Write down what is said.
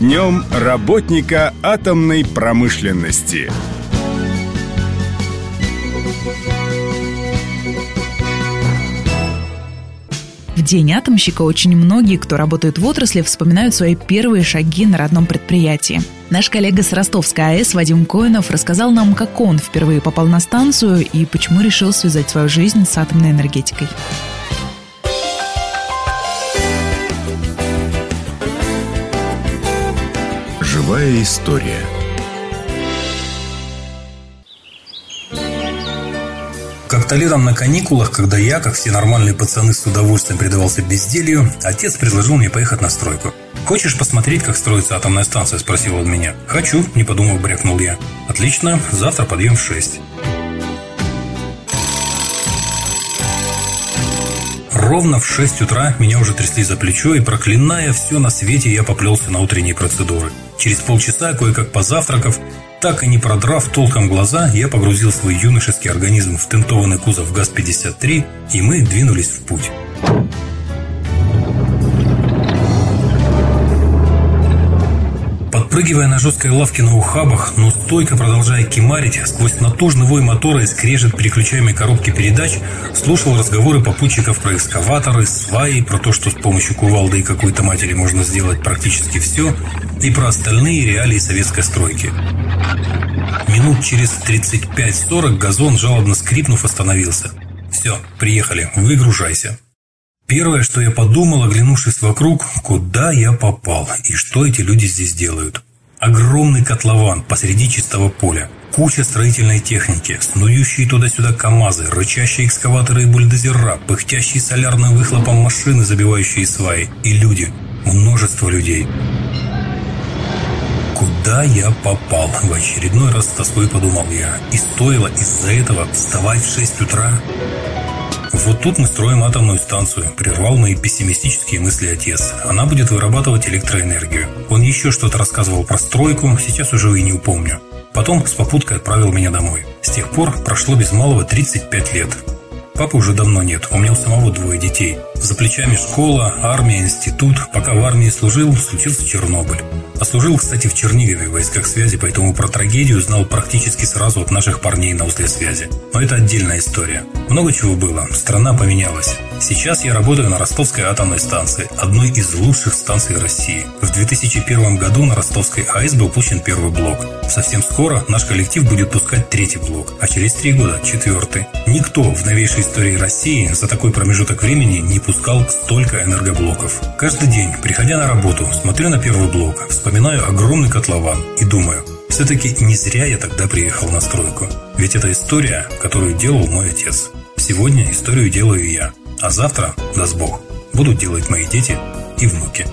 Днем работника атомной промышленности. В день атомщика очень многие, кто работает в отрасли, вспоминают свои первые шаги на родном предприятии. Наш коллега с Ростовской АЭС Вадим Коинов рассказал нам, как он впервые попал на станцию и почему решил связать свою жизнь с атомной энергетикой. Живая история. Как-то летом на каникулах, когда я, как все нормальные пацаны, с удовольствием предавался безделью, отец предложил мне поехать на стройку. «Хочешь посмотреть, как строится атомная станция?» – спросил он меня. «Хочу», – не подумав, брякнул я. «Отлично, завтра подъем в 6». Ровно в 6 утра меня уже трясли за плечо, и проклиная все на свете, я поплелся на утренние процедуры. Через полчаса, кое-как позавтракав, так и не продрав толком глаза, я погрузил свой юношеский организм в тентованный кузов ГАЗ-53, и мы двинулись в путь. Подпрыгивая на жесткой лавке на ухабах, но стойко продолжая кимарить, сквозь натужный вой мотора и скрежет переключаемой коробки передач, слушал разговоры попутчиков про экскаваторы, сваи, про то, что с помощью кувалды и какой-то матери можно сделать практически все, и про остальные реалии советской стройки. Минут через 35-40 газон, жалобно скрипнув, остановился. «Все, приехали, выгружайся». Первое, что я подумал, оглянувшись вокруг, куда я попал и что эти люди здесь делают. Огромный котлован посреди чистого поля, куча строительной техники, снующие туда-сюда КАМАЗы, рычащие экскаваторы и бульдозера, пыхтящие солярным выхлопом машины, забивающие сваи, и люди, множество людей. Куда я попал? В очередной раз с тоской подумал я. И стоило из-за этого вставать в 6 утра? Вот тут мы строим атомную станцию, прервал мои пессимистические мысли отец. Она будет вырабатывать электроэнергию. Он еще что-то рассказывал про стройку, сейчас уже и не упомню. Потом с попуткой отправил меня домой. С тех пор прошло без малого 35 лет. Папы уже давно нет, у меня у самого двое детей. За плечами школа, армия, институт. Пока в армии служил, случился Чернобыль. А служил, кстати, в Чернигове в войсках связи, поэтому про трагедию знал практически сразу от наших парней на узле связи. Но это отдельная история. Много чего было, страна поменялась. Сейчас я работаю на Ростовской атомной станции, одной из лучших станций России. В 2001 году на Ростовской АЭС был пущен первый блок. Совсем скоро наш коллектив будет пускать третий блок, а через три года – четвертый. Никто в новейшей истории России за такой промежуток времени не пускал столько энергоблоков. Каждый день, приходя на работу, смотрю на первый блок, вспоминаю огромный котлован и думаю, все-таки не зря я тогда приехал на стройку. Ведь это история, которую делал мой отец. Сегодня историю делаю я. А завтра, даст Бог, будут делать мои дети и внуки.